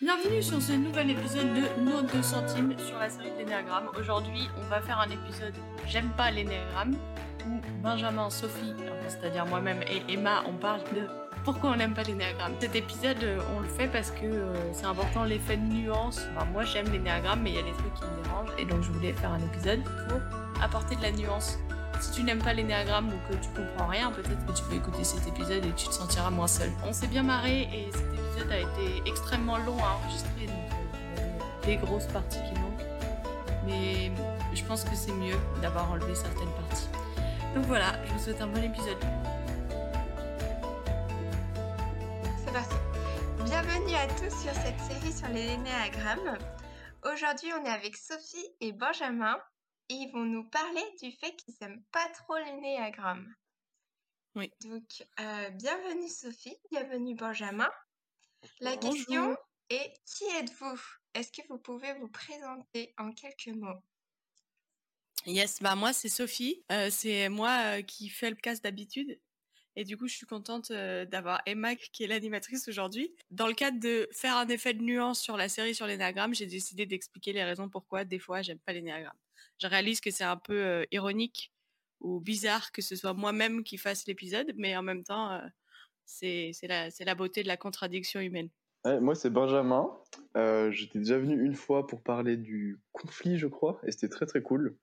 Bienvenue sur ce nouvel épisode de Nos 2 centimes sur la série de l'énéagramme. Aujourd'hui, on va faire un épisode J'aime pas l'énéagramme où Benjamin, Sophie, c'est-à-dire moi-même et Emma, on parle de pourquoi on n'aime pas l'énéagramme. Cet épisode, euh, on le fait parce que euh, c'est important l'effet de nuance. Moi, j'aime l'énéagramme, mais il y a des trucs qui me dérangent et donc je voulais faire un épisode pour apporter de la nuance. Si tu n'aimes pas l'énéagramme ou que tu comprends rien, peut-être que tu peux écouter cet épisode et tu te sentiras moins seul. On s'est bien marré et cet épisode a été extrêmement long à enregistrer, donc euh, des grosses parties qui manquent. Mais je pense que c'est mieux d'avoir enlevé certaines parties. Donc voilà, je vous souhaite un bon épisode. C'est parti. Bienvenue à tous sur cette série sur les l'énéagramme. Aujourd'hui, on est avec Sophie et Benjamin. Ils vont nous parler du fait qu'ils n'aiment pas trop l'énéagramme. Oui. Donc, euh, bienvenue Sophie, bienvenue Benjamin. La question est qui êtes-vous? Est-ce que vous pouvez vous présenter en quelques mots? Yes, bah moi c'est Sophie. Euh, c'est moi euh, qui fais le cast d'habitude. Et du coup, je suis contente euh, d'avoir Emma qui est l'animatrice aujourd'hui. Dans le cadre de faire un effet de nuance sur la série sur l'énéagramme, j'ai décidé d'expliquer les raisons pourquoi des fois j'aime pas l'énéagramme. Je réalise que c'est un peu euh, ironique ou bizarre que ce soit moi-même qui fasse l'épisode, mais en même temps, euh, c'est la, beauté de la contradiction humaine. Ouais, moi, c'est Benjamin. Euh, J'étais déjà venu une fois pour parler du conflit, je crois, et c'était très très cool.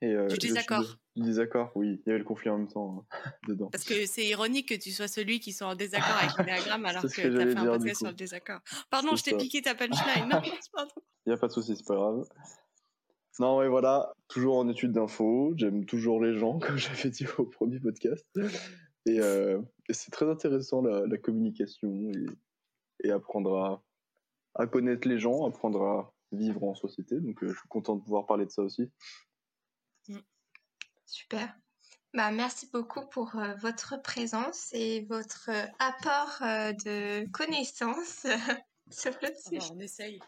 Et, euh, Du désaccord. Du désaccord, oui. Il y avait le conflit en même temps hein, dedans. Parce que c'est ironique que tu sois celui qui soit en désaccord avec l'énéagramme alors que ce tu que as fait un podcast sur le désaccord. Pardon, je t'ai piqué ta punchline. Non, pardon. Il n'y a pas de souci, c'est pas grave. Non, mais voilà, toujours en étude d'info. J'aime toujours les gens, comme j'avais dit au premier podcast. Et, euh, et c'est très intéressant la, la communication et, et apprendre à, à connaître les gens, apprendre à vivre en société. Donc, euh, je suis content de pouvoir parler de ça aussi. Super. Bah, merci beaucoup pour euh, votre présence et votre euh, apport euh, de connaissances sur le Ah, sujet. on essaye.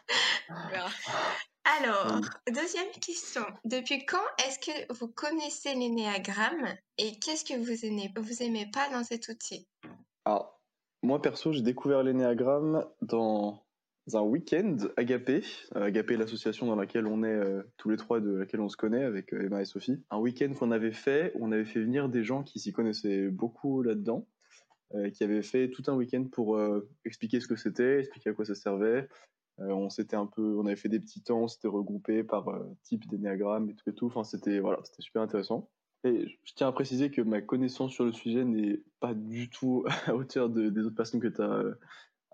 On verra. Alors, deuxième question. Depuis quand est-ce que vous connaissez l'énéagramme et qu'est-ce que vous aimez, vous aimez pas dans cet outil? Alors, moi perso, j'ai découvert l'énéagramme dans un week-end Agapé. Euh, Agapé, l'association dans laquelle on est euh, tous les trois, de laquelle on se connaît avec euh, Emma et Sophie. Un week-end qu'on avait fait, on avait fait venir des gens qui s'y connaissaient beaucoup là-dedans, euh, qui avaient fait tout un week-end pour euh, expliquer ce que c'était, expliquer à quoi ça servait. Euh, on s'était un peu, on avait fait des petits temps, on s'était regroupés par euh, type d'énéagramme et tout et tout. Enfin, c'était voilà, c'était super intéressant. Et je tiens à préciser que ma connaissance sur le sujet n'est pas du tout à hauteur de- des autres personnes que tu as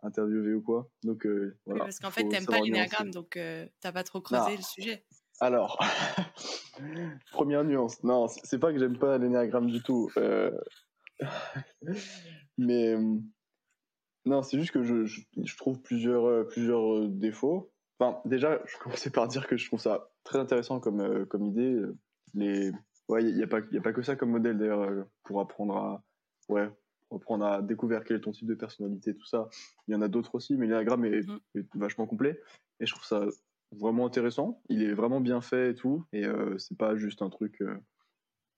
interviewées ou quoi. Donc euh, Oui, voilà. parce qu'en fait, t'aimes pas l'énéagramme, donc euh, t'as pas trop creusé le sujet. Alors, première nuance. Non, c'est pas que j'aime pas l'énéagramme du tout. euh, Mais euh, non, c'est juste que je, je, je trouve plusieurs, euh, plusieurs euh, défauts. Enfin, déjà, je commençais par dire que je trouve ça très intéressant comme, euh, comme idée. Les... Ouais, il n'y a, pas- y a pas que ça comme modèle d'ailleurs euh, pour apprendre à. Ouais, pour apprendre à découvrir quel est ton type de personnalité, tout ça. Il y en a d'autres aussi, mais l'énéagramme est, Mhm. est vachement complet. Et je trouve ça vraiment intéressant. Il est vraiment bien fait et tout. Et euh, c'est pas juste un truc euh,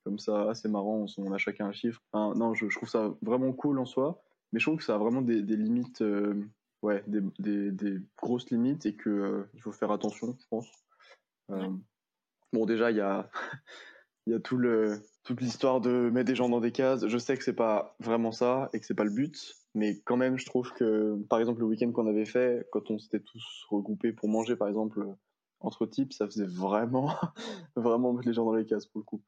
comme ça, c'est marrant, on, on a chacun un chiffre. Enfin, non, je, je trouve ça vraiment cool en soi. Mais je trouve que ça a vraiment des, des limites, euh, ouais, des, des, des grosses limites et que euh, il faut faire attention, je pense. Euh, Ouais. Bon, déjà, il y a, il y a tout le, toute l'histoire de mettre des gens dans des cases. Je sais que c'est pas vraiment ça et que c'est pas le but, mais quand même, je trouve que, par exemple, le week-end qu'on avait fait, quand on s'était tous regroupés pour manger, par exemple, entre types, ça faisait vraiment, vraiment mettre les gens dans les cases pour le coup.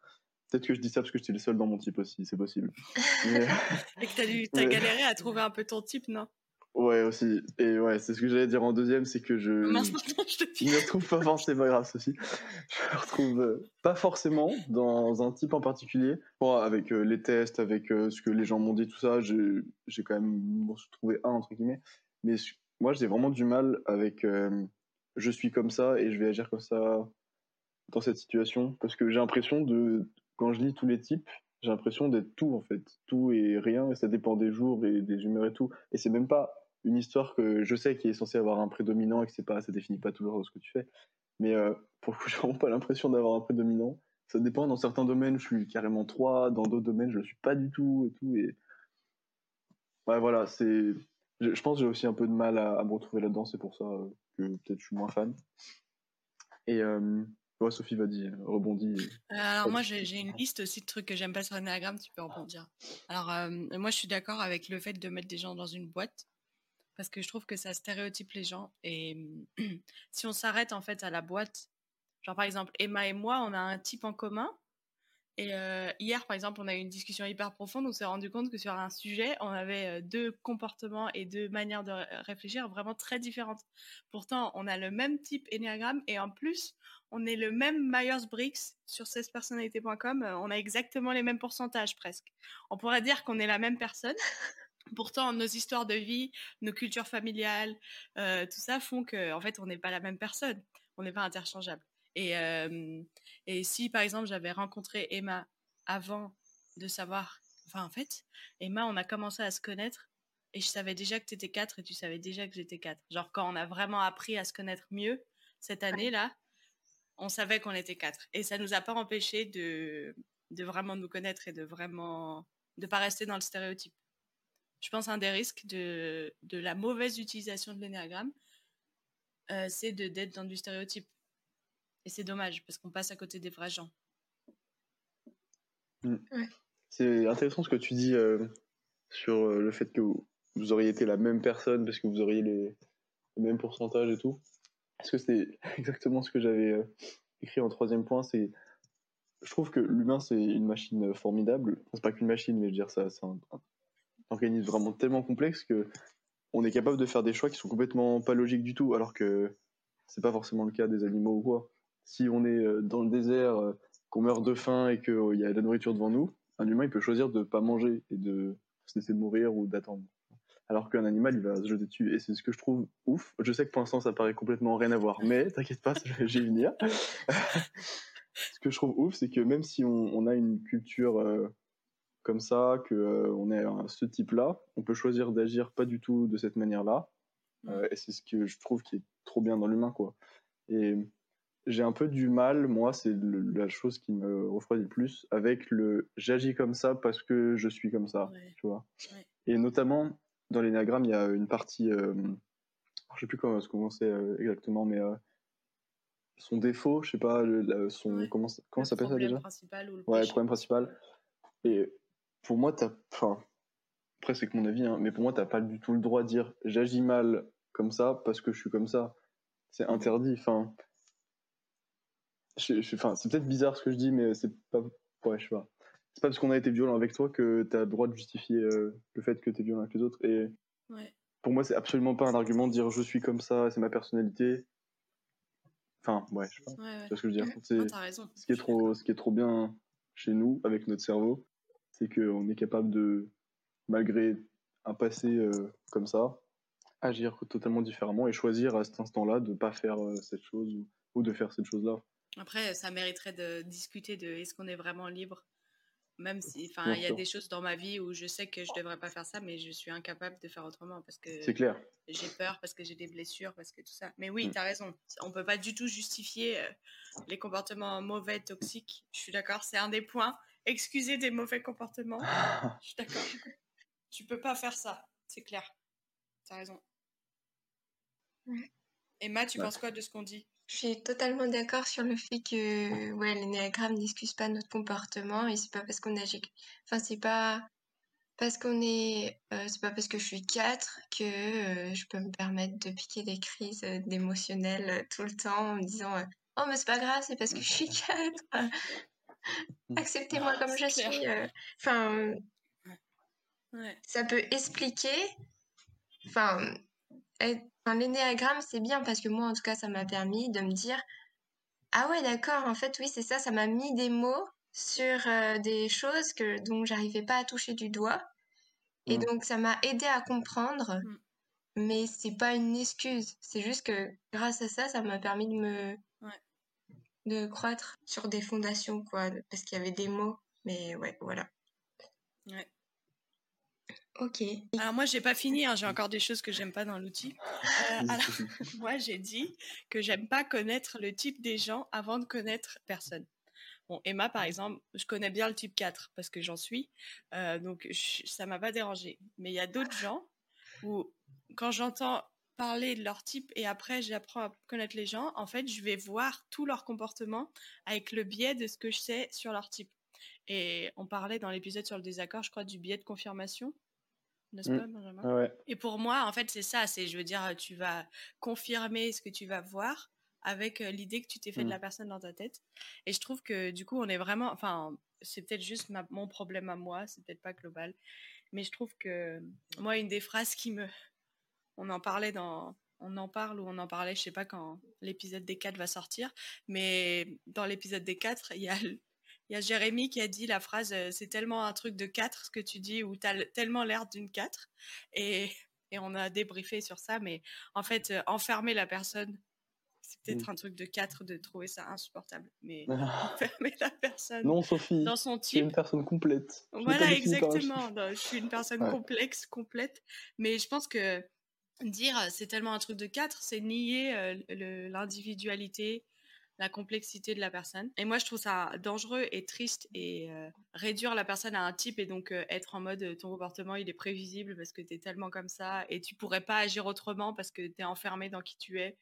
Peut-être que je dis ça parce que j'étais le seul dans mon type aussi, c'est possible. Mais- Et que t'as dû- t'as Ouais. galéré à trouver un peu ton type, non? Ouais, aussi. Et ouais, c'est ce que j'allais dire en deuxième, c'est que je. Mince, je te Je pique. me retrouve pas forcément, c'est pas grave, ceci. Je me retrouve euh, pas forcément dans un type en particulier. Bon, avec euh, les tests, avec euh, ce que les gens m'ont dit, tout ça, j'ai quand même trouvé un, entre guillemets. Mais je- moi, j'ai vraiment du mal avec je suis comme ça et je vais agir comme ça dans cette situation. Parce que j'ai l'impression de, quand je lis tous les types, j'ai l'impression d'être tout en fait. Tout et rien, et ça dépend des jours et des humeurs et tout. Et c'est même pas une histoire que je sais qui est censée avoir un prédominant et que c'est pas, ça définit pas toujours ce que tu fais. Mais euh, pour le coup, j'ai vraiment pas l'impression d'avoir un prédominant. Ça dépend, dans certains domaines, je suis carrément 3, dans d'autres domaines, je le suis pas du tout et tout. Et... Ouais, voilà, c'est je, pense que j'ai aussi un peu de mal à, à me retrouver là-dedans, c'est pour ça euh, que peut-être je suis moins fan. Et euh, ouais, Sophie va dire, rebondit. Euh, alors moi j'ai une liste aussi de trucs que j'aime pas sur l'énéagramme, tu peux rebondir. Alors euh, moi je suis d'accord avec le fait de mettre des gens dans une boîte parce que je trouve que ça stéréotype les gens et si on s'arrête en fait à la boîte, genre par exemple Emma et moi on a un type en commun et euh, hier, par exemple, on a eu une discussion hyper profonde. On s'est rendu compte que sur un sujet, on avait euh, deux comportements et deux manières de ré- réfléchir vraiment très différentes. Pourtant, on a le même type énéagramme et en plus, on est le même Myers-Briggs sur 16personnalités.com. Euh, On a exactement les mêmes pourcentages presque. On pourrait dire qu'on est la même personne. Pourtant, nos histoires de vie, nos cultures familiales, tout ça font que, en fait, on n'est pas la même personne. On n'est pas interchangeable. Et, euh, et si, par exemple, j'avais rencontré Emma avant de savoir. Enfin, en fait, Emma, on a commencé à se connaître et je savais déjà que tu étais 4 et tu savais déjà que j'étais 4. Genre, quand on a vraiment appris à se connaître mieux cette année-là, on savait qu'on était 4. Et ça nous a pas empêché de, de vraiment nous connaître et de vraiment. de pas rester dans le stéréotype. Je pense un des risques de, de la mauvaise utilisation de l'énéagramme, euh, c'est de- d'être dans du stéréotype. Et c'est dommage parce qu'on passe à côté des vrais gens. C'est intéressant ce que tu dis euh, sur euh, le fait que vous, vous auriez été la même personne parce que vous auriez les, les mêmes pourcentages et tout. Parce que c'est exactement ce que j'avais euh, écrit en troisième point. C'est, je trouve que l'humain c'est une machine formidable. Enfin, c'est pas qu'une machine, mais je veux dire ça, c'est un, un organisme vraiment tellement complexe que on est capable de faire des choix qui sont complètement pas logiques du tout, alors que c'est pas forcément le cas des animaux ou quoi. Si on est euh, dans le désert, euh, qu'on meurt de faim et qu'il y a de la nourriture devant nous, un humain il peut choisir de pas manger et de se laisser mourir ou d'attendre. Alors qu'un animal il va se jeter dessus et c'est ce que je trouve ouf. Je sais que pour l'instant ça paraît complètement rien à voir, mais t'inquiète pas, j'ai vais venir. ce que je trouve ouf, c'est que même si on, a une culture euh, comme ça, que euh, on est ce type-là, on peut choisir d'agir pas du tout de cette manière-là. Et c'est ce que je trouve qui est trop bien dans l'humain, quoi. Et j'ai un peu du mal, moi, c'est la chose qui me refroidit le plus, avec le j'agis comme ça parce que je suis comme ça, Ouais. tu vois. Ouais. Et notamment, dans l'énagramme, il y a une partie, euh, je sais plus comment, comment c'est euh, exactement, mais euh, son défaut, je sais pas, le- la- son, Ouais. comment, ça- comment s'appelle ça problème déjà? principal ou le Ouais, le problème principal. Et pour moi, t'as. Enfin, après, c'est que mon avis, hein, mais pour moi, t'as pas du tout le droit de dire j'agis mal comme ça parce que je suis comme ça. C'est interdit. Enfin. Je- je- Enfin, c'est peut-être bizarre ce que je dis, mais c'est pas. Ouais, je sais pas. C'est pas parce qu'on a été violent avec toi que t'as le droit de justifier euh, le fait que t'es violent avec les autres. Et Ouais. pour moi, c'est absolument pas un argument de dire je suis comme ça, c'est ma personnalité. Enfin, ouais, je sais pas. Ouais, ce que je veux dire? Non, C'est- t'as raison. ce qui est trop, ce qui est trop bien chez nous, avec notre cerveau, c'est qu'on est capable de, malgré un passé euh, comme ça, agir totalement différemment et choisir à cet instant-là de pas faire euh, cette chose ou, ou de faire cette chose-là. Après, ça mériterait de discuter de est-ce qu'on est vraiment libre? Même si, enfin, il y a des choses dans ma vie où je sais que je devrais pas faire ça, mais je suis incapable de faire autrement parce que C'est clair. j'ai peur, parce que j'ai des blessures, parce que tout ça. Mais oui, Mm. t'as raison. On peut pas du tout justifier euh, les comportements mauvais, toxiques. Je suis d'accord, c'est un des points. Excusez des mauvais comportements. Je suis d'accord. Tu peux pas faire ça, c'est clair. T'as raison. Ouais. Emma, tu Ouais. penses quoi de ce qu'on dit? Je suis totalement d'accord sur le fait que ouais, l'énéagramme n'excuse pas notre comportement et c'est pas parce qu'on agit. Enfin, c'est pas parce qu'on est. euh, c'est pas parce que je suis 4 que euh, je peux me permettre de piquer des crises euh, d'émotionnel euh, tout le temps en me disant Oh, mais c'est pas grave, c'est parce que je suis 4. Acceptez-moi comme je clair. suis. Enfin, Ouais. ça peut expliquer. Enfin, enfin, l'énéagramme, c'est bien parce que moi, en tout cas, ça m'a permis de me dire Ah ouais, d'accord, en fait, oui, c'est ça, ça m'a mis des mots sur euh, des choses que, dont j'arrivais pas à toucher du doigt. Et Mm. donc, ça m'a aidé à comprendre, Mm. mais c'est pas une excuse. C'est juste que grâce à ça, ça m'a permis de me. Ouais. de croître sur des fondations, quoi, parce qu'il y avait des mots. Mais ouais, voilà. Ouais. Ok. Alors moi, j'ai pas fini, hein, j'ai encore des choses que j'aime pas dans l'outil. Euh, alors, moi, j'ai dit que j'aime pas connaître le type des gens avant de connaître personne. Bon, Emma, par exemple, je connais bien le type 4 parce que j'en suis, euh, donc je- ça m'a pas dérangé. Mais il y a d'autres gens où quand j'entends parler de leur type et après j'apprends à connaître les gens, en fait, je vais voir tout leur comportement avec le biais de ce que je sais sur leur type. Et on parlait dans l'épisode sur le désaccord, je crois, du biais de confirmation. N'est-ce Mm. pas, Benjamin Ah ouais. Et pour moi, en fait, c'est ça. C'est, je veux dire, tu vas confirmer ce que tu vas voir avec l'idée que tu t'es fait de Mm. la personne dans ta tête. Et je trouve que du coup, on est vraiment. Enfin, c'est peut-être juste ma- mon problème à moi, c'est peut-être pas global. Mais je trouve que moi, une des phrases qui me. On en parlait dans. On en parle ou on en parlait, je sais pas quand l'épisode des 4 va sortir. Mais dans l'épisode des 4, il y a. Il y a Jérémy qui a dit la phrase euh, c'est tellement un truc de 4 ce que tu dis ou t'as tellement l'air d'une 4 et, et on a débriefé sur ça mais en fait euh, enfermer la personne c'est peut-être Mm. un truc de 4 de trouver ça insupportable mais enfermer la personne non, Sophie, dans son type une personne complète. Je voilà exactement Non, je suis une personne Ouais. complexe complète mais je pense que dire euh, c'est tellement un truc de 4 c'est nier euh, l'individualité la complexité de la personne. Et moi, je trouve ça dangereux et triste et euh, réduire la personne à un type et donc euh, être en mode ton comportement il est prévisible parce que tu es tellement comme ça et tu pourrais pas agir autrement parce que tu es enfermé dans qui tu es.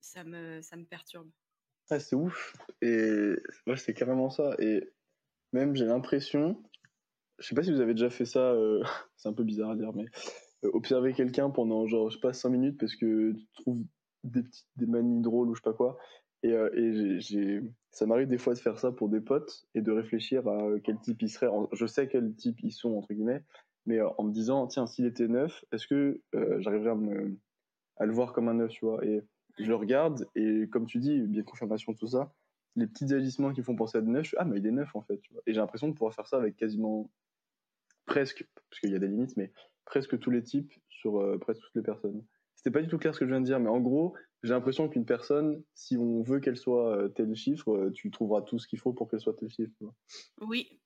Ça me, ça me perturbe. Ouais, c'est ouf. Et ouais, c'est carrément ça. Et même, j'ai l'impression, je sais pas si vous avez déjà fait ça, euh, c'est un peu bizarre à dire, mais observer quelqu'un pendant genre, je sais pas, 5 minutes parce que tu trouves des petites des manies drôles ou je sais pas quoi. Et, euh, j'ai, ça m'arrive des fois de faire ça pour des potes et de réfléchir à euh, quel type ils seraient. En- Je sais quel type ils sont, entre guillemets, mais euh, en me disant, tiens, s'il était neuf, est-ce que j'arriverais à, le voir comme un neuf, tu vois? Et je le regarde et comme tu dis, bien confirmation, tout ça, les petits agissements qui font penser à des neufs, je fais, ah, mais il est neuf en fait. Et j'ai l'impression de pouvoir faire ça avec quasiment presque, parce qu'il y a des limites, mais presque tous les types sur presque toutes les personnes. C'était pas du tout clair ce que je viens de dire, mais en gros, j'ai l'impression qu'une personne, si on veut qu'elle soit euh, tel chiffre, euh, tu trouveras tout ce qu'il faut pour qu'elle soit tel chiffre. Oui,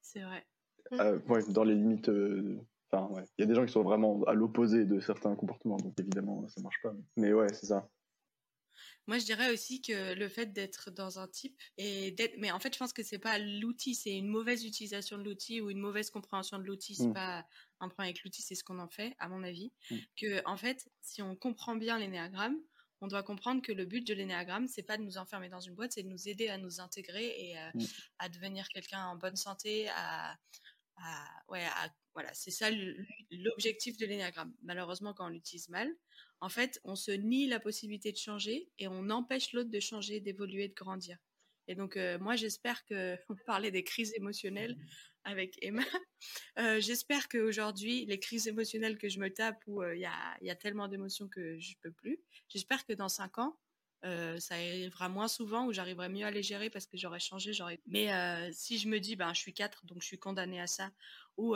c'est vrai. Euh, ouais, dans les limites. euh, Enfin, ouais. Il y a des gens qui sont vraiment à l'opposé de certains comportements, donc évidemment, ça marche pas. Mais ouais, c'est ça. Moi, je dirais aussi que le fait d'être dans un type et d'être, mais en fait, je pense que c'est pas l'outil, c'est une mauvaise utilisation de l'outil ou une mauvaise compréhension de l'outil. C'est Mm. pas un problème avec l'outil, c'est ce qu'on en fait, à mon avis. Mm. Que en fait, si on comprend bien l'énéagramme, on doit comprendre que le but de l'énéagramme, c'est pas de nous enfermer dans une boîte, c'est de nous aider à nous intégrer et euh, Mm. à devenir quelqu'un en bonne santé, à, à- ouais, à- voilà, c'est ça l'objectif de l'énéagramme. Malheureusement, quand on l'utilise mal, en fait, on se nie la possibilité de changer et on empêche l'autre de changer, d'évoluer, de grandir. Et donc, euh, moi, j'espère que, on parlait des crises émotionnelles avec Emma, Euh, j'espère qu'aujourd'hui, les crises émotionnelles que je me tape où euh, il y, a, tellement d'émotions que je peux plus, j'espère que dans cinq ans, euh, ça arrivera moins souvent où j'arriverai mieux à les gérer parce que j'aurai changé. Mais si je me dis, ben, je suis 4, donc je suis condamnée à ça, ou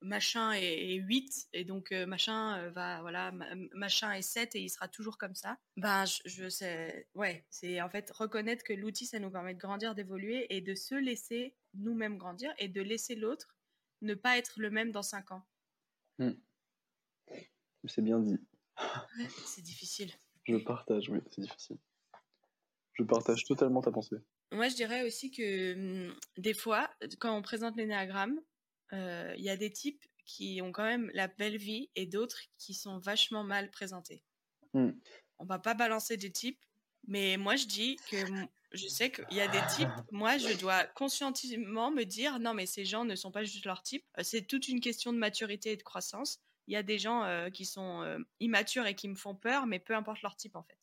machin est, est 8, et donc euh, machin va, voilà, ma- machin est 7 et il sera toujours comme ça, ben, je, je sais, ouais, c'est en fait reconnaître que l'outil, ça nous permet de grandir, d'évoluer et de se laisser nous-mêmes grandir et de laisser l'autre ne pas être le même dans 5 ans. C'est bien dit. Ouais, c'est difficile. Je partage, oui, c'est difficile. Je partage totalement ta pensée. Moi, je dirais aussi que hum, des fois, quand on présente l'énéagramme, il y a des types qui ont quand même la belle vie et d'autres qui sont vachement mal présentés. Hmm. On va pas balancer des types, mais moi, je dis que je sais qu'il y a des types, moi, je dois conscientement me dire non, mais ces gens ne sont pas juste leur type. Euh, C'est toute une question de maturité et de croissance. Il y a des gens euh, qui sont euh, immatures et qui me font peur, mais peu importe leur type, en fait.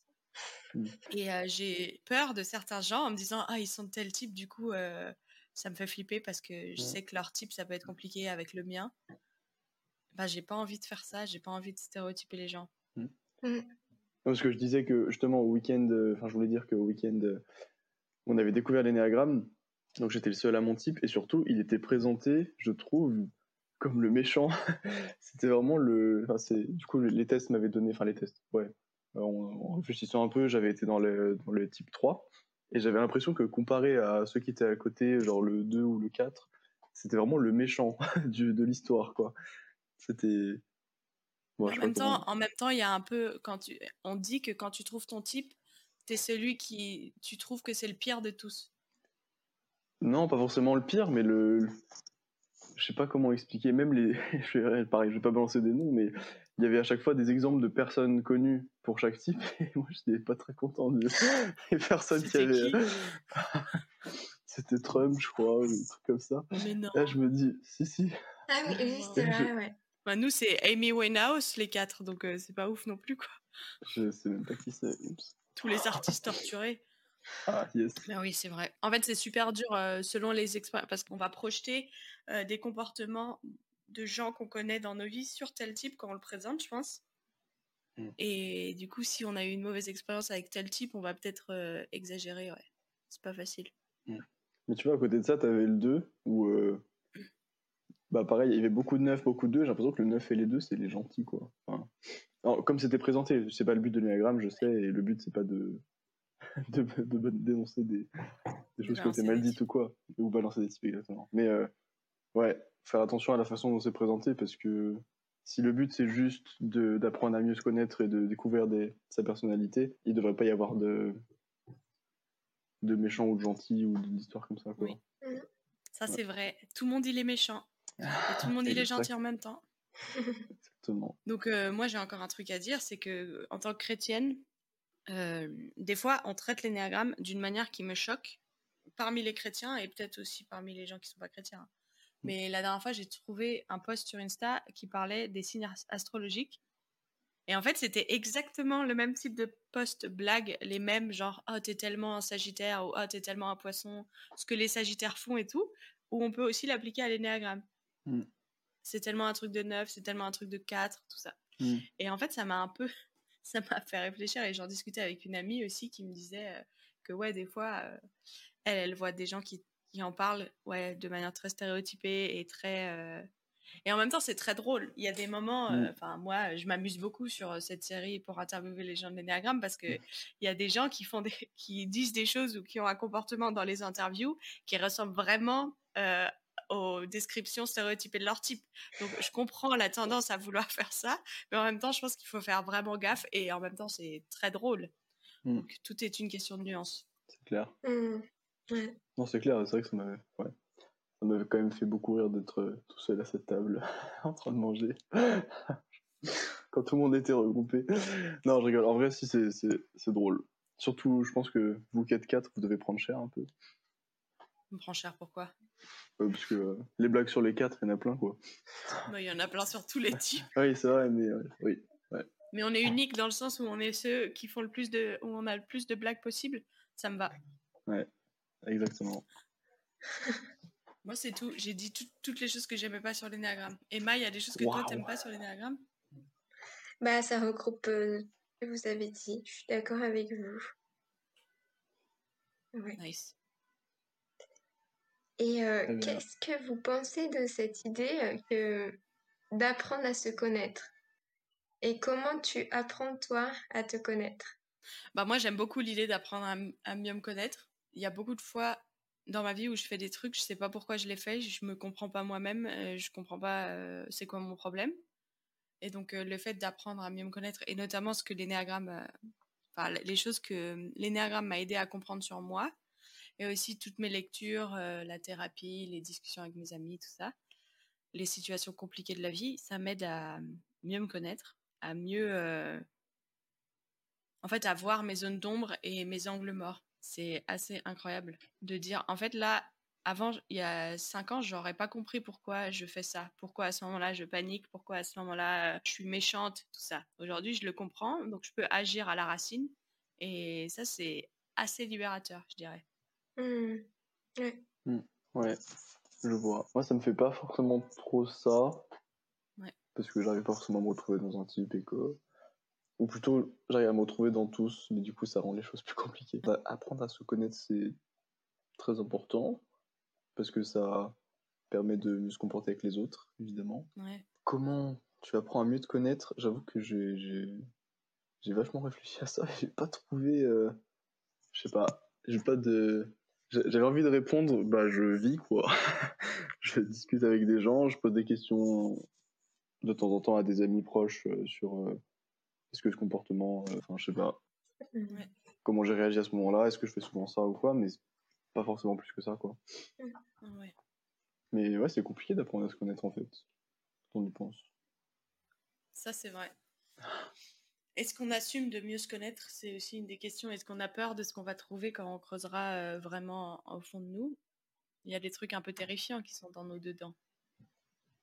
Mm. Et euh, j'ai peur de certains gens en me disant ah ils sont de tel type du coup euh, ça me fait flipper parce que je Ouais. sais que leur type ça peut être compliqué avec le mien. Bah j'ai pas envie de faire ça, j'ai pas envie de stéréotyper les gens. Parce que je disais que justement au week-end, euh, enfin je voulais dire qu'au week-end, euh, on avait découvert l'énéagramme, donc j'étais le seul à mon type, et surtout il était présenté, je trouve, comme le méchant. C'était vraiment le. Enfin, c'est... Du coup, les tests m'avaient donné. Enfin, les tests, ouais. En, en réfléchissant un peu, j'avais été dans le, dans le type 3, et j'avais l'impression que comparé à ceux qui étaient à côté, genre le 2 ou le 4, c'était vraiment le méchant du, de l'histoire, quoi. C'était. Bon, en, même temps, comment- en même temps, il y a un peu quand tu on dit que quand tu trouves ton type, t'es celui qui tu trouves que c'est le pire de tous. Non, pas forcément le pire, mais le. je sais pas comment expliquer, même les, pareil, je vais pas balancer des noms, mais il y avait à chaque fois des exemples de personnes connues pour chaque type, et moi je n'étais pas très content de des personnes qui avaient. C'était Trump, je crois, ou des trucs comme ça. Mais non. Là, je me dis, si, si. Ah oui, oui c'est vrai, ouais. Bah, nous, c'est Amy Winehouse, les quatre, donc euh, c'est pas ouf non plus, quoi. Je sais même pas qui c'est. Tous les artistes torturés. Ah, yes. Mais oui, c'est vrai. En fait, c'est super dur euh, selon les expériences, parce qu'on va projeter euh, des comportements de gens qu'on connaît dans nos vies sur tel type quand on le présente, je pense. Mm. Et du coup, si on a eu une mauvaise expérience avec tel type, on va peut-être euh, exagérer, ouais. C'est pas facile. Mais tu vois, à côté de ça, t'avais le 2, où. euh, Bah, pareil, il y avait beaucoup de 9, beaucoup de 2. J'ai l'impression que le 9 et les 2, c'est les gentils, quoi. Enfin, alors, comme c'était présenté, c'est pas le but de l'énagramme, je sais, et le but, c'est pas de. de, de- de dénoncer des, des choses qui ont balancer été mal dites ou quoi. Ou balancer des types, exactement. Mais, euh, ouais, faire attention à la façon dont c'est présenté, parce que si le but, c'est juste de- d'apprendre à mieux se connaître et de découvrir des, sa personnalité, il devrait pas y avoir de de méchants ou de gentils ou d'histoires comme ça, quoi. Oui. Ça, c'est vrai. Tout le monde, il est méchant. Et tout le monde, il est gentil en même temps. Exactement. Donc euh, moi j'ai encore un truc à dire, c'est que en tant que chrétienne, euh, des fois on traite l'énéagramme d'une manière qui me choque parmi les chrétiens et peut-être aussi parmi les gens qui sont pas chrétiens. Mais la dernière fois j'ai trouvé un post sur Insta qui parlait des signes as- astrologiques et en fait c'était exactement le même type de post blague, les mêmes genre oh t'es tellement un Sagittaire ou oh t'es tellement un Poisson, ce que les Sagittaires font et tout, où on peut aussi l'appliquer à l'énéagramme. Mm. C'est tellement un truc de 9, c'est tellement un truc de 4, tout ça. Mm. Et en fait, ça m'a un peu, ça m'a fait réfléchir et j'en discutais avec une amie aussi qui me disait euh, que ouais, des fois, euh, elle, elle voit des gens qui, qui en parlent ouais, de manière très stéréotypée et très. euh, Et en même temps, c'est très drôle. Il y a des moments, euh, Mm. enfin, moi, je m'amuse beaucoup sur euh, cette série pour interviewer les gens de l'énéagramme parce que il y a des gens qui font des, qui disent des choses ou qui ont un comportement dans les interviews qui ressemble vraiment euh, aux descriptions stéréotypées de leur type. Donc, je comprends la tendance à vouloir faire ça, mais en même temps, je pense qu'il faut faire vraiment gaffe et en même temps, c'est très drôle. Mm. Donc, tout est une question de nuance. C'est clair. Ouais. Non, c'est clair, c'est vrai que ça m'avait ouais. ça m'avait quand même fait beaucoup rire d'être euh, tout seul à cette table en train de manger. Quand tout le monde était regroupé. Non, je rigole. En vrai, si, c'est, c'est, c'est drôle. Surtout, je pense que vous qui êtes quatre, vous devez prendre cher un peu. On prend cher, pourquoi Euh, parce que euh, les blagues sur les quatre, il y en a plein, quoi. Bah, Il y en a plein sur tous les types. Oui, c'est vrai, mais euh, oui. Mais on est unique dans le sens où on est ceux qui font le plus de, où on a le plus de blagues possible. Ça me va. Exactement. Moi, c'est tout. J'ai dit tout- toutes les choses que j'aimais pas sur l'énéagramme. Emma, il y a des choses que toi, Waouh. t'aimes pas sur l'énéagramme? Bah, ça regroupe euh, ce que vous avez dit. Je suis d'accord avec vous. Ouais. Nice. Et euh, qu'est-ce que vous pensez de cette idée euh, que d'apprendre à se connaître? Et comment tu apprends toi à te connaître? Bah moi j'aime beaucoup l'idée d'apprendre à mieux me connaître. Il y a beaucoup de fois dans ma vie où je fais des trucs, je sais pas pourquoi je les fais, je me comprends pas moi-même, euh, je comprends pas euh, c'est quoi mon problème. Et donc euh, le fait d'apprendre à mieux me connaître et notamment ce que l'énéagramme, enfin les choses que l'énéagramme m'a aidé à comprendre sur moi et aussi toutes mes lectures, la thérapie, les discussions avec mes amis, tout ça, les situations compliquées de la vie, ça m'aide à mieux me connaître, à mieux en fait, à voir mes zones d'ombre et mes angles morts. C'est assez incroyable de dire, en fait, là, avant, il y a cinq ans, j'aurais pas compris pourquoi je fais ça, pourquoi à ce moment-là je panique, pourquoi à ce moment-là je suis méchante, tout ça. Aujourd'hui, je le comprends, donc je peux agir à la racine. Et ça, c'est assez libérateur, je dirais. Hmm. Ouais, je vois. Moi, ça me fait pas forcément trop ça. Ouais. Parce que j'arrive pas forcément à me retrouver dans un type et que. Ou plutôt, j'arrive à me retrouver dans tous, mais du coup, ça rend les choses plus compliquées. Apprendre à se connaître, c'est très important. Parce que ça permet de mieux se comporter avec les autres, évidemment. Ouais. Comment tu apprends à mieux te connaître? J'avoue que j'ai vachement réfléchi à ça. J'ai pas trouvé. euh, Je sais pas. J'ai pas de. J'avais envie de répondre. Bah, je vis quoi. je discute avec des gens. Je pose des questions de temps en temps à des amis proches euh, sur euh, est-ce que ce comportement. euh, Enfin, je sais pas. Ouais. Comment j'ai réagi à ce moment-là Est-ce que je fais souvent ça ou quoi Mais pas forcément plus que ça quoi. Ouais. Mais ouais, c'est compliqué d'apprendre à se connaître en fait. Quand on y pense. Ça, c'est vrai. Est-ce qu'on assume de mieux se connaître? C'est aussi une des questions. Est-ce qu'on a peur de ce qu'on va trouver quand on creusera euh, vraiment au fond de nous? Il y a des trucs un peu terrifiants qui sont dans nos dedans.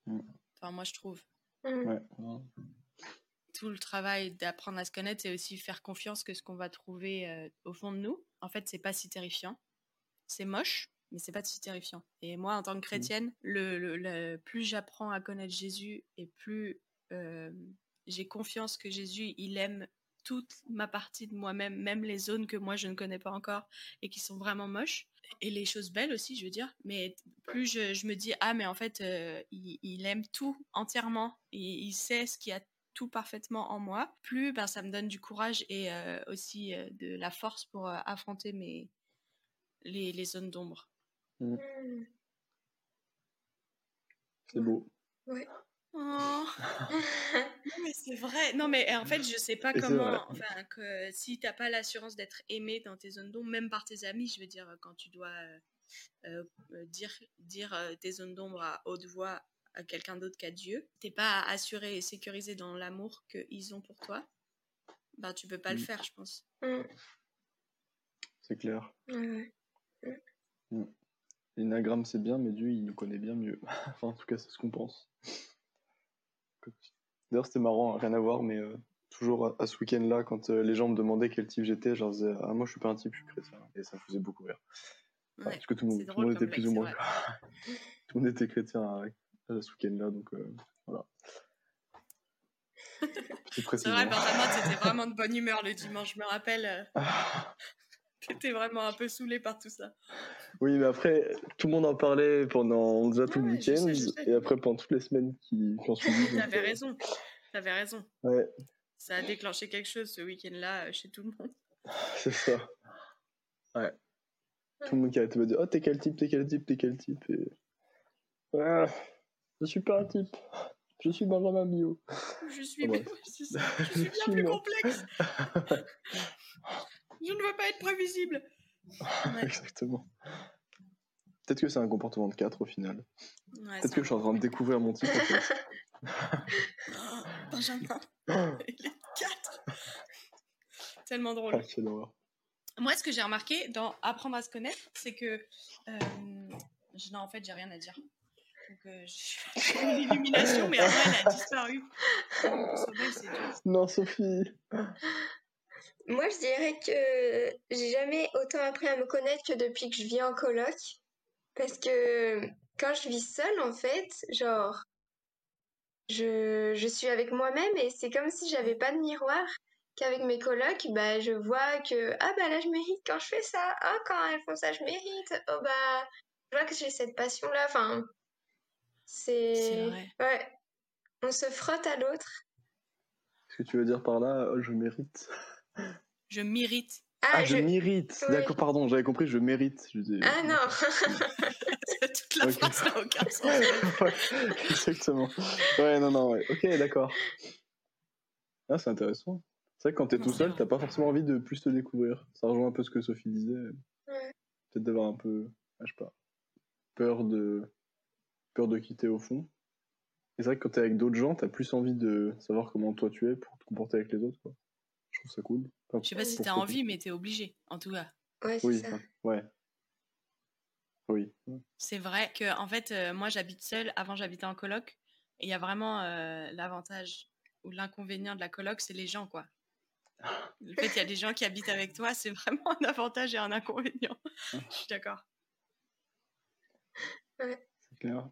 Mm. Enfin, moi, je trouve. Mm. Ouais. Tout le travail d'apprendre à se connaître, c'est aussi faire confiance que ce qu'on va trouver euh, au fond de nous, en fait, c'est pas si terrifiant. C'est moche, mais c'est pas si terrifiant. Et moi, en tant que chrétienne, le, le- le- plus j'apprends à connaître Jésus et plus euh, j'ai confiance que Jésus, il aime toute ma partie de moi-même, même les zones que moi je ne connais pas encore et qui sont vraiment moches. Et les choses belles aussi, je veux dire. Mais plus je, je me dis, ah, mais en fait, euh, il, il aime tout entièrement. Il, il sait ce qu'il y a tout parfaitement en moi. Plus ben, ça me donne du courage et euh, aussi euh, de la force pour euh, affronter mes, les, les zones d'ombre. Mm. C'est beau. Oh. Non, mais c'est vrai. Non, mais en fait, je sais pas Et comment. Enfin, que si t'as pas l'assurance d'être aimé dans tes zones d'ombre, même par tes amis, je veux dire, quand tu dois euh, euh, euh, dire, dire euh, tes zones d'ombre à haute voix à quelqu'un d'autre qu'à Dieu, t'es pas assuré et sécurisé dans l'amour qu'ils ont pour toi, ben tu peux pas le Mm. faire, je pense. Mm. C'est clair. Ouais. L'énagramme, c'est bien, mais Dieu, il nous connaît bien mieux. enfin, en tout cas, c'est ce qu'on pense. D'ailleurs, c'était marrant, hein, rien à voir, mais euh, toujours à, à ce week-end-là, quand euh, les gens me demandaient quel type j'étais, je leur disais Ah, moi, je suis pas un type, je suis chrétien. Et ça me faisait beaucoup rire. Ouais. parce que tout le monde, tout était plus ou moins. tout le monde était chrétien à ce week-end-là, donc euh, voilà. C'est vrai, Benjamin, t'étais vraiment de bonne humeur le dimanche. Je me rappelle, euh, Ah, t'étais vraiment un peu saoulé par tout ça. oui, mais après, tout le monde en parlait pendant déjà tout le Ouais, week-end, et après pendant toutes les semaines qui, qui ont suivi. T'avais euh, raison. T'avais raison. Ouais, Ça a déclenché quelque chose ce week-end-là euh, chez tout le monde. c'est ça. Ouais. Tout le monde qui arrêtait de me dire Oh, t'es quel type, t'es quel type, t'es quel type? Et... Ouais, je suis pas un type. Je suis Benjamin Bio. Je suis. Je suis bien plus complexe. Je ne veux pas être prévisible. Ouais. Exactement. Peut-être que c'est un comportement de 4 au final. Ouais, Peut-être que je suis en train de découvrir mon type en fait. Oh, Benjamin, il est 4. Tellement drôle. Ah. Moi, ce que j'ai remarqué dans apprendre à se connaître, c'est que. euh, non, en fait, j'ai rien à dire. Donc, euh, j'ai eu une illumination, mais après, elle a disparu. Non, Sophie Moi, je dirais que j'ai jamais autant appris à me connaître que depuis que je vis en coloc. Parce que quand je vis seule, en fait, genre, je, je suis avec moi-même et c'est comme si j'avais pas de miroir. Qu'avec mes colocs, bah, je vois que, ah bah là, je mérite quand je fais ça. Ah, quand elles font ça, je mérite. Oh bah, je vois que j'ai cette passion-là. Enfin, C'est c'est. vrai. Ouais. On se frotte à l'autre. Ce que tu veux dire par là, oh, je mérite. Je mérite. Ah, Ah, je, je. mérite Oui. D'accord, pardon, j'avais compris, je mérite. Je dis- Ah non! Toute la Ok. phrase n'a aucun sens. ouais, exactement. Ouais, non, non, ouais. Ok, d'accord. Ah, c'est intéressant. C'est vrai que quand t'es tout seul, t'as pas forcément envie de plus te découvrir. Ça rejoint un peu ce que Sophie disait. Ouais. Peut-être d'avoir un peu, ah, je sais pas, peur de, peur de quitter au fond. Et c'est vrai que quand t'es avec d'autres gens, t'as plus envie de savoir comment toi tu es pour te comporter avec les autres. Quoi. Je trouve ça cool. Enfin, Je sais pas si t'as envie, mais t'es obligé, en tout cas. Ouais, c'est Oui, ça. ouais. Oui. C'est vrai que, en fait, euh, moi, j'habite seule. Avant, j'habitais en coloc. Et il y a vraiment euh, l'avantage ou l'inconvénient de la coloc, c'est les gens, quoi. Le fait qu'il y a des gens qui habitent avec toi, c'est vraiment un avantage et un inconvénient. Je suis d'accord. C'est clair.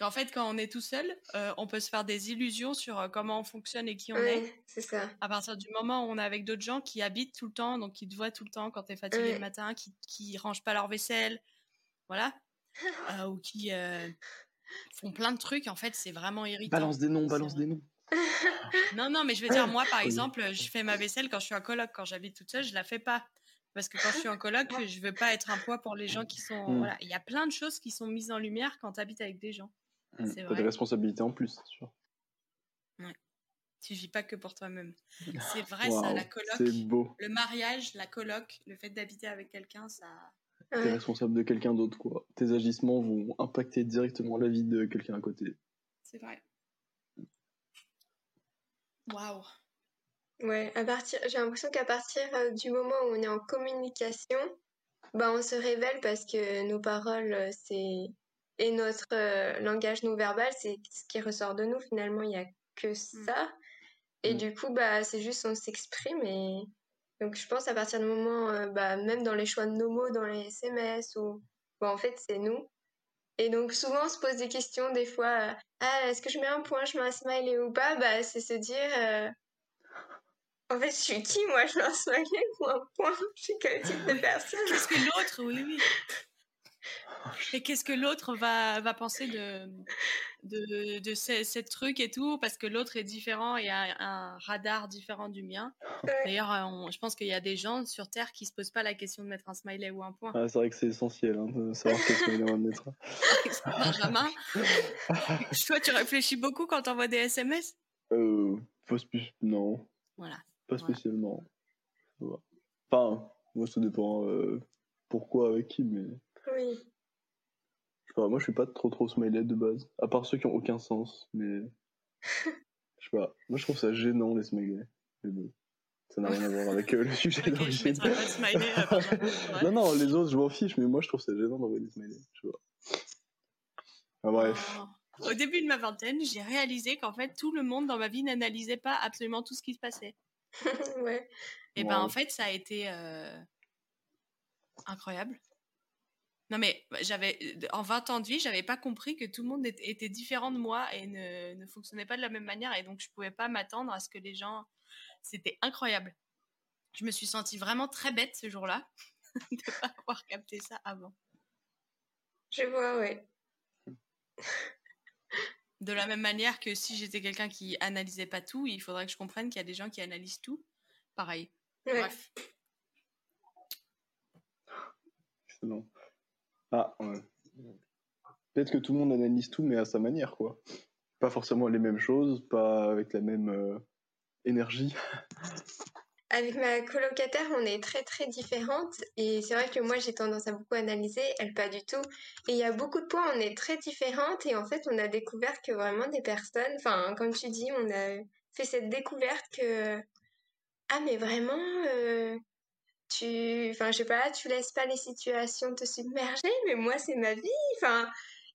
Qu'en fait, quand on est tout seul, euh, on peut se faire des illusions sur euh, comment on fonctionne et qui on est. C'est ça. À partir du moment où on est avec d'autres gens qui habitent tout le temps, donc qui te voient tout le temps quand t'es fatigué Ouais. le matin, qui, qui rangent pas leur vaisselle, voilà, euh, ou qui euh, font plein de trucs, en fait, c'est vraiment irritant. Balance des noms, balance des noms. Non, non, mais je veux dire, moi, par Oui. exemple, je fais ma vaisselle quand je suis en coloc. Quand j'habite toute seule, je la fais pas. Parce que quand je suis en coloc, je veux pas être un poids pour les gens qui sont. Mm. Voilà, il y a plein de choses qui sont mises en lumière quand tu habites avec des gens. C'est T'as vrai. des responsabilités en plus, c'est sûr. Tu vis pas que pour toi-même. C'est vrai, ça, la coloc. C'est beau. Le mariage, la coloc, le fait d'habiter avec quelqu'un, ça. T'es responsable de quelqu'un d'autre, quoi. Tes agissements vont impacter directement la vie de quelqu'un à côté. C'est vrai. Waouh. Ouais, à partir, j'ai l'impression qu'à partir euh, du moment où on est en communication, bah on se révèle parce que nos paroles, euh, c'est et notre euh, langage non verbal, c'est ce qui ressort de nous. Finalement, il n'y a que Mm. ça. Et Mm. du coup, bah c'est juste on s'exprime et donc je pense à partir du moment, euh, bah même dans les choix de nos mots, dans les SMS ou bah en fait c'est nous. Et donc souvent on se pose des questions des fois. euh, ah est-ce que je mets un point, je mets un smiley ou pas? Bah c'est se dire. euh, en fait, je suis qui, moi? Je mets un smiley ou un point? Je suis quel type de personne? Qu'est-ce que l'autre, oui, oui. Et qu'est-ce que l'autre va, va penser de, de, de ce, ce truc et tout, parce que l'autre est différent et a un radar différent du mien. D'ailleurs, euh, on- je pense qu'il y a des gens sur Terre qui se posent pas la question de mettre un smiley ou un point. Ah, c'est vrai que c'est essentiel hein, de savoir qu'est-ce qu'on va mettre. Benjamin, toi, tu réfléchis beaucoup quand t'envoies des SMS Euh, pas non, Voilà. pas Voilà. spécialement. Va. Enfin, moi ça dépend euh, pourquoi, avec qui, mais Oui. Je sais pas, moi je suis pas trop trop smiley de base, à part ceux qui ont aucun sens, mais je sais pas, moi je trouve ça gênant les smileys. Mais bon, ça n'a rien à voir avec euh, le sujet Ok, je d'origine. mettrai pas de smiley, euh, c'est vrai. non, non, les autres je m'en fiche, mais moi je trouve ça gênant d'envoyer des smileys, je. Ah, bref. Oh. Au début de ma vingtaine, j'ai réalisé qu'en fait, tout le monde dans ma vie n'analysait pas absolument tout ce qui se passait. ouais. Et ben en fait, ça a été euh, incroyable. Non mais j'avais en 20 ans de vie, j'avais pas compris que tout le monde était, différent de moi et ne, ne fonctionnait pas de la même manière et donc je pouvais pas m'attendre à ce que les gens c'était incroyable. Je me suis sentie vraiment très bête ce jour-là de pas avoir capté ça avant. Je vois, ouais. De la même manière que si j'étais quelqu'un qui analysait pas tout, il faudrait que je comprenne qu'il y a des gens qui analysent tout. Pareil. Ouais. Bref. Excellent. Ah. Peut-être que tout le monde analyse tout, mais à sa manière, quoi. Pas forcément les mêmes choses, pas avec la même euh, énergie. Avec ma colocataire, on est très très différentes et c'est vrai que moi j'ai tendance à beaucoup analyser, elle pas du tout. Et il y a beaucoup de points, on est très différentes et en fait on a découvert que vraiment des personnes, enfin comme tu dis, on a fait cette découverte que ah mais vraiment euh, tu, enfin je sais pas, tu laisses pas les situations te submerger, mais moi c'est ma vie, enfin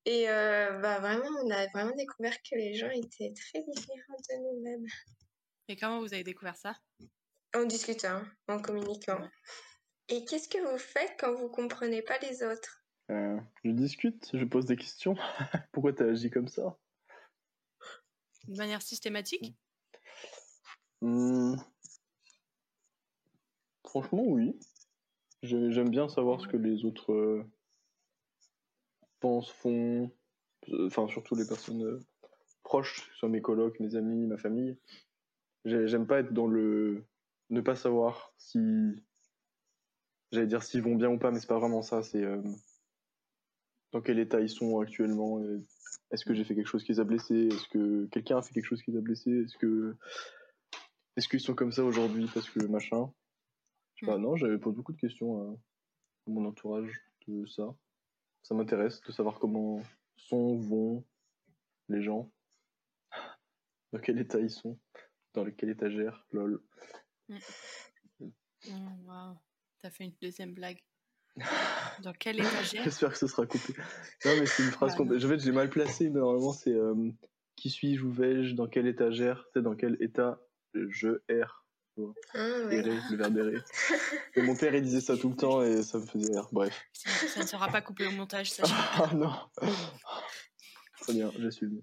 et euh, bah vraiment on a vraiment découvert que les gens étaient très différents de nous-mêmes. Et comment vous avez découvert ça? En discutant, en communiquant. Et qu'est-ce que vous faites quand vous comprenez pas les autres? Euh, je discute, je pose des questions. Pourquoi t'as agi comme ça? De manière systématique? Hmm. Franchement, oui. J'ai- J'aime bien savoir ce que les autres euh, pensent, font. Euh, Enfin, surtout les personnes euh, proches, que ce soit mes colocs, mes amis, ma famille. J'ai- J'aime pas être dans le. ne pas savoir si. J'allais dire s'ils vont bien ou pas, mais c'est pas vraiment ça. C'est. dans quel état ils sont actuellement. Est-ce que j'ai fait quelque chose qui les a blessés Est-ce que quelqu'un a fait quelque chose qui les a blessés Est-ce que. Est-ce qu'ils sont comme ça aujourd'hui parce que machin Je sais pas, non, j'avais posé beaucoup de questions à, à mon entourage de ça. Ça m'intéresse de savoir comment sont, vont les gens, dans quel état ils sont, dans quelle étagère, lol. Oh, Waouh, t'as fait une deuxième blague. Dans quelle étagère? J'espère que ce sera coupé. Non, mais c'est une phrase Bah, complète. En fait, je l'ai mal placée, mais normalement, c'est euh, qui suis-je ou vais-je, dans quelle étagère, c'est dans quel état je erre. Ah ouais. Le verbe errer. Et mon père, il disait ça tout le temps et ça me faisait rire. Bref. ça, ne sera pas coupé au montage, ça. Ah non Très bien, j'assume.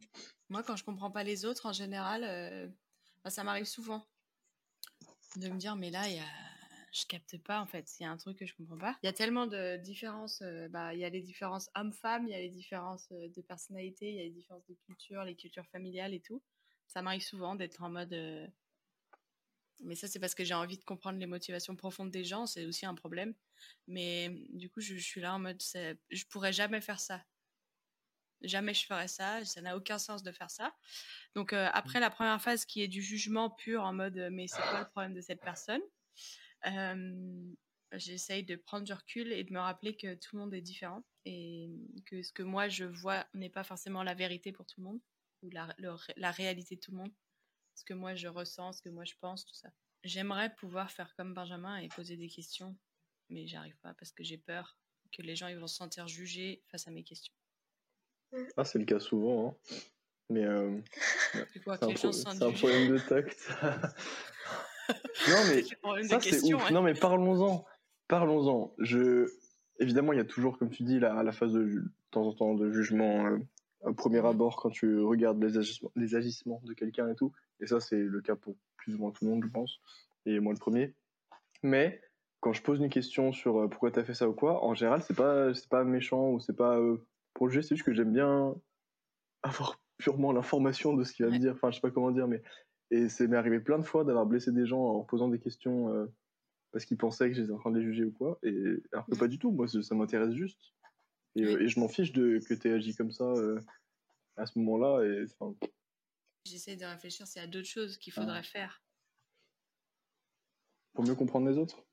Moi, quand je comprends pas les autres, en général, euh, bah, ça m'arrive souvent de me dire, mais là, il y a... je capte pas, en fait. Il y a un truc que je comprends pas. Il y a tellement de différences. euh, bah, Il y a les différences hommes-femmes, il y a les différences euh, de personnalité, il y a les différences de culture, les cultures familiales et tout. Ça m'arrive souvent d'être en mode. euh, Mais ça, c'est parce que j'ai envie de comprendre les motivations profondes des gens. C'est aussi un problème. Mais du coup, je, suis là en mode, je pourrais jamais faire ça. Jamais je ferais ça. Ça n'a aucun sens de faire ça. Donc euh, après la première phase qui est du jugement pur en mode, euh, mais c'est quoi le problème de cette personne Euh, j'essaye de prendre du recul et de me rappeler que tout le monde est différent et que ce que moi je vois n'est pas forcément la vérité pour tout le monde ou la réalité de tout le monde. Ce que moi je ressens, ce que moi je pense, tout ça. J'aimerais pouvoir faire comme Benjamin et poser des questions, mais j'arrive pas parce que j'ai peur que les gens ils vont se sentir jugés face à mes questions. Ah, c'est le cas souvent. Hein. Mais euh, c'est un, un, problème de tact. non, mais ça, c'est ouf. Non, mais parlons-en. Parlons-en. Je... Évidemment, il y a toujours, comme tu dis, la, la phase de, de temps en temps de jugement euh, au premier abord quand tu regardes les agissements, les agissements de quelqu'un et tout. Et ça, c'est le cas pour plus ou moins tout le monde, je pense. Et moi, le premier. Mais quand je pose une question sur euh, pourquoi tu as fait ça ou quoi, en général, c'est pas, c'est pas méchant ou c'est pas euh, pour le jeu, c'est juste que j'aime bien avoir purement l'information de ce qu'il va me dire. Enfin, je sais pas comment dire, mais. Et c'est m'est arrivé plein de fois d'avoir blessé des gens en posant des questions euh, parce qu'ils pensaient que j'étais en train de les juger ou quoi. Et alors que pas du tout, moi, ça m'intéresse juste. Et, et je m'en fiche de que tu aies agi comme ça à ce moment-là. Et, J'essaie de réfléchir s'il y a d'autres choses qu'il faudrait ah. faire. Pour mieux comprendre les autres?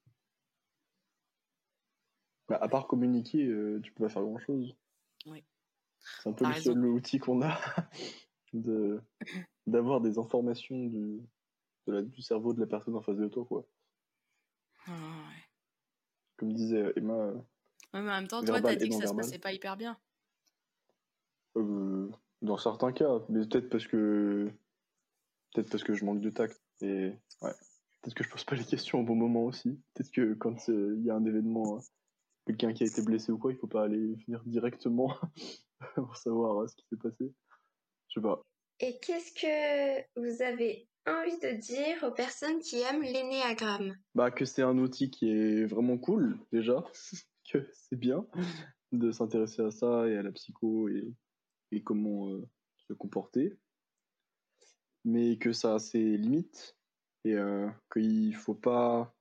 Bah, À part communiquer, euh, tu peux pas faire grand-chose. Oui. C'est un peu le seul outil qu'on a de d'avoir des informations du, du cerveau de la personne en face de toi. Quoi. Ah, ouais. Comme disait Emma. Euh, ouais, mais en même temps, toi, t'as dit que ça se passait pas hyper bien. Euh, dans certains cas, mais peut-être parce que peut-être parce que je manque de tact et ouais, peut-être que je pose pas les questions au bon moment aussi. Peut-être que quand il y a un événement, hein, quelqu'un qui a été blessé ou quoi, il faut pas aller finir directement pour savoir euh, ce qui s'est passé. Je sais pas. Et qu'est-ce que vous avez envie de dire aux personnes qui aiment l'énéagramme Bah que c'est un outil qui est vraiment cool déjà, que c'est bien de s'intéresser à ça et à la psycho et et comment euh, se comporter, mais que ça a ses limites et euh, qu'il faut pas,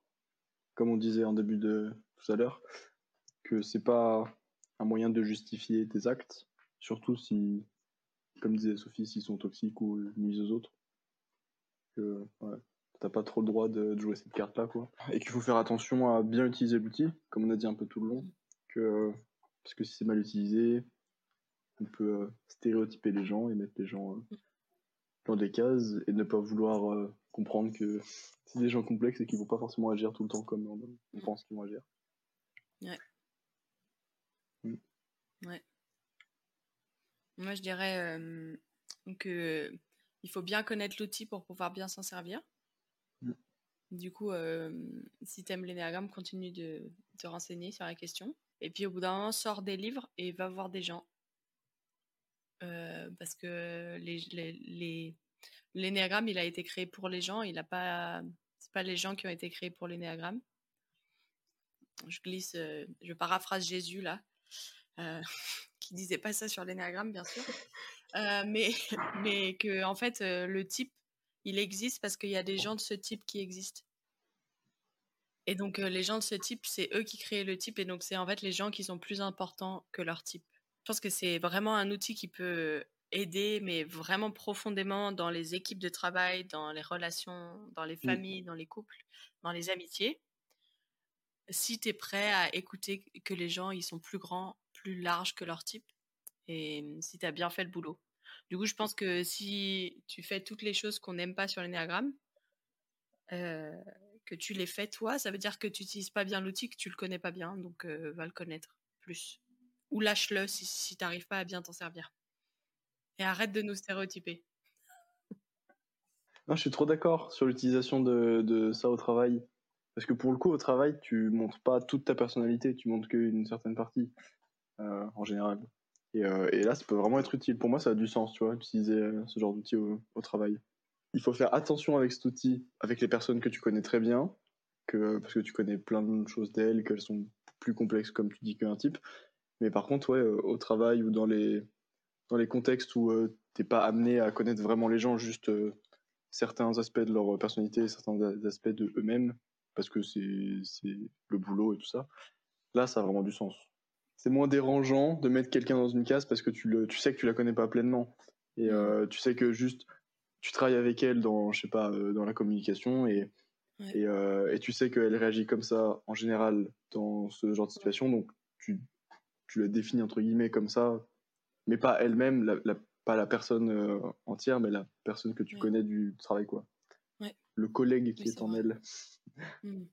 comme on disait en début de tout à l'heure, que c'est pas un moyen de justifier tes actes, surtout si, comme disait Sophie, s'ils sont toxiques ou nuisent aux autres. T'as pas trop le droit de, jouer cette carte-là, quoi. Et qu'il faut faire attention à bien utiliser l'outil, comme on a dit un peu tout le long, que parce que si c'est mal utilisé, on peut euh, stéréotyper les gens et mettre les gens euh, dans des cases et ne pas vouloir euh, comprendre que c'est des gens complexes et qu'ils vont pas forcément agir tout le temps comme on, pense qu'ils vont agir. Ouais. Mm. Ouais. Moi, je dirais que il faut bien connaître l'outil pour pouvoir bien s'en servir. Du coup, si tu aimes l'énéagramme, continue de te renseigner sur la question. Et puis au bout d'un moment, sors des livres et va voir des gens. Euh, parce que l'énéagramme, il a été créé pour les gens, il a pas, pas les gens qui ont été créés pour l'énéagramme. Je glisse, euh, je paraphrase Jésus là, euh, qui disait pas ça sur l'énéagramme, bien sûr, mais, mais que en fait, le type, il existe parce qu'il y a des gens de ce type qui existent. Et donc, les gens de ce type, c'est eux qui créent le type, et donc c'est en fait les gens qui sont plus importants que leur type. Je pense que c'est vraiment un outil qui peut aider, mais vraiment profondément dans les équipes de travail, dans les relations, dans les mmh. familles, dans les couples, dans les amitiés. Si tu es prêt à écouter que les gens, ils sont plus grands, plus larges que leur type, et si tu as bien fait le boulot. Du coup, je pense que si tu fais toutes les choses qu'on n'aime pas sur l'énéagramme, euh, que tu les fais toi, ça veut dire que tu n'utilises pas bien l'outil, que tu le connais pas bien, donc euh, va le connaître plus ou lâche-le si, si tu n'arrives pas à bien t'en servir. Et arrête de nous stéréotyper. Non, je suis trop d'accord sur l'utilisation de, ça au travail. Parce que pour le coup, au travail, tu montres pas toute ta personnalité, tu montres qu'une certaine partie, euh, en général. Et, euh, et, là, ça peut vraiment être utile. Pour moi, ça a du sens, tu vois, d'utiliser euh, ce genre d'outil au, travail. Il faut faire attention avec cet outil, avec les personnes que tu connais très bien, que, parce que tu connais plein de choses d'elles, qu'elles sont plus complexes, comme tu dis, qu'un type. Mais par contre, ouais, euh, au travail ou dans les, dans les contextes où euh, t'es pas amené à connaître vraiment les gens, juste euh, certains aspects de leur personnalité, certains aspects de eux-mêmes, parce que c'est le boulot et tout ça, là, ça a vraiment du sens. C'est moins dérangeant de mettre quelqu'un dans une case parce que tu, le, tu sais que tu la connais pas pleinement. Et mmh. tu sais que juste, tu travailles avec elle dans, je sais pas, dans la communication et Et, euh, et tu sais qu'elle réagit comme ça en général dans ce genre de situation, donc tu, tu la définis entre guillemets comme ça, mais pas elle-même, la, la- pas la personne euh, entière, mais la personne que tu Ouais. connais du travail, quoi. Ouais. Le collègue qui Oui, est en elle. Hmm.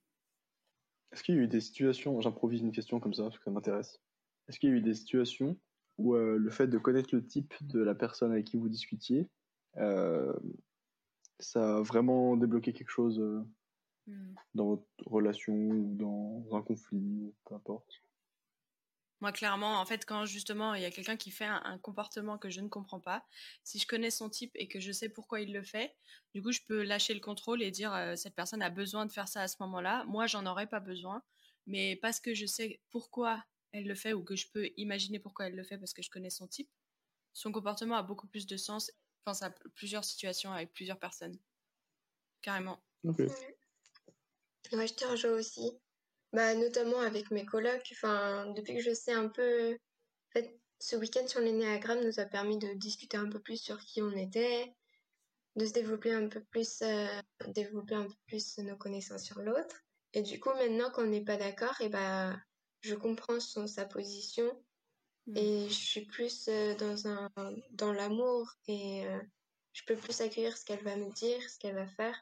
Est-ce qu'il y a eu des situations, j'improvise une question comme ça parce que ça m'intéresse. Est-ce qu'il y a eu des situations où euh, le fait de connaître le type de la personne avec qui vous discutiez, euh, ça a vraiment débloqué quelque chose euh, Hmm. dans votre relation ou dans un conflit, ou peu importe? Moi, clairement, en fait, quand justement il y a quelqu'un qui fait un, un comportement que je ne comprends pas, si je connais son type et que je sais pourquoi il le fait, du coup, je peux lâcher le contrôle et dire euh, cette personne a besoin de faire ça à ce moment-là. Moi, j'en aurais pas besoin, mais parce que je sais pourquoi elle le fait ou que je peux imaginer pourquoi elle le fait parce que je connais son type, son comportement a beaucoup plus de sens. Je pense à plusieurs situations avec plusieurs personnes. Carrément. Ok. Ouais, je te rejoins aussi. Bah, notamment avec mes colocs. Enfin, depuis que je sais un peu. En fait, ce week-end sur l'énéagramme nous a permis de discuter un peu plus sur qui on était, de se développer un peu plus, euh, développer un peu plus nos connaissances sur l'autre. Et du coup, maintenant qu'on n'est pas d'accord, et bah, je comprends son, sa position Mm. et je suis plus euh, dans un dans l'amour et euh, je peux plus accueillir ce qu'elle va me dire, ce qu'elle va faire,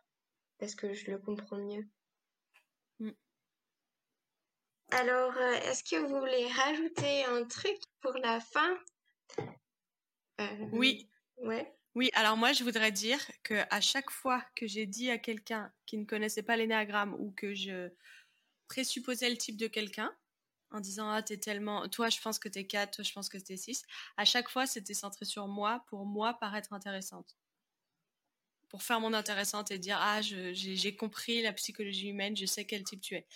parce que je le comprends mieux. Mm. Alors, euh, est-ce que vous voulez rajouter un truc pour la fin? Euh, Oui. Ouais. Oui, alors moi, je voudrais dire que à chaque fois que j'ai dit à quelqu'un qui ne connaissait pas l'énéagramme ou que je présupposais le type de quelqu'un, en disant Ah, t'es tellement. Toi, je pense que t'es 4, toi, je pense que t'es 6, à chaque fois, c'était centré sur moi pour moi paraître intéressante. Pour faire mon intéressante et dire Ah, j'ai compris la psychologie humaine, je sais quel type tu es.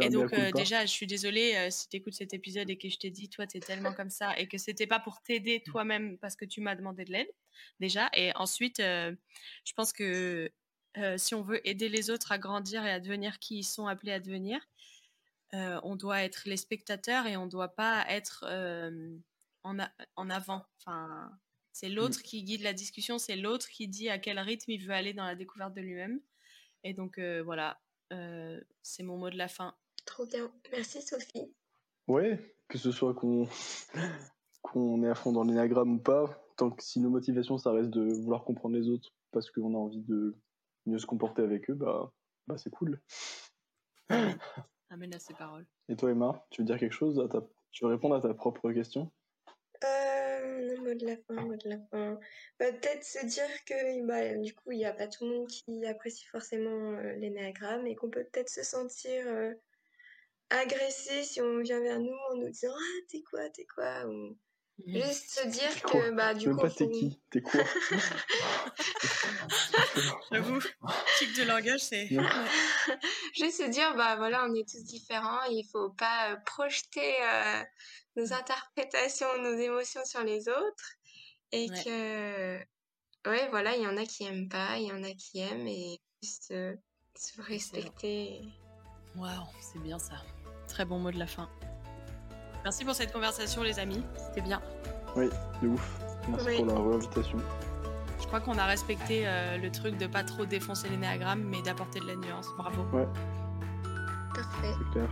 Et donc, euh, culpa. déjà, je suis désolée euh, si tu écoutes cet épisode et que je t'ai dit, toi, t'es tellement comme ça, et que c'était pas pour t'aider toi-même parce que tu m'as demandé de l'aide, déjà. Et ensuite, euh, je pense que euh, si on veut aider les autres à grandir et à devenir qui ils sont appelés à devenir, euh, on doit être les spectateurs et on doit pas être euh, en, en avant. Enfin, c'est l'autre qui guide la discussion, c'est l'autre qui dit à quel rythme il veut aller dans la découverte de lui-même. Et donc, euh, voilà, euh, c'est mon mot de la fin. Trop bien. Merci Sophie. Ouais, que ce soit qu'on qu'on est à fond dans l'énagramme ou pas, tant que si nos motivations ça reste de vouloir comprendre les autres parce qu'on a envie de mieux se comporter avec eux, bah, bah c'est cool. Amen à ces paroles. Et toi Emma, tu veux dire quelque chose à ta... Tu veux répondre à ta propre question? Euh, mot de la fin, mot de la fin. Bah, Peut-être se dire que bah, du coup, il n'y a pas tout le monde qui apprécie forcément euh, l'énéagramme et qu'on peut peut-être se sentir euh, agressé si on vient vers nous en nous disant Ah, t'es quoi, t'es quoi? ou Juste se dire que bah, du Même coup, pas t'es qui T'es quoi J'avoue, tic de langage, c'est. Juste se dire bah voilà on est tous différents il faut pas euh, projeter euh, nos interprétations nos émotions sur les autres et Ouais. que ouais voilà il y en a qui aiment pas il y en a qui aiment et juste euh, se respecter Waouh, c'est bien ça. Très bon mot de la fin. Merci pour cette conversation, les amis. C'était bien. Oui, de ouf. Merci Oui. pour la réinvitation. Je crois qu'on a respecté euh, le truc de pas trop défoncer l'énéagramme, mais d'apporter de la nuance. Bravo. Ouais, parfait c'est clair.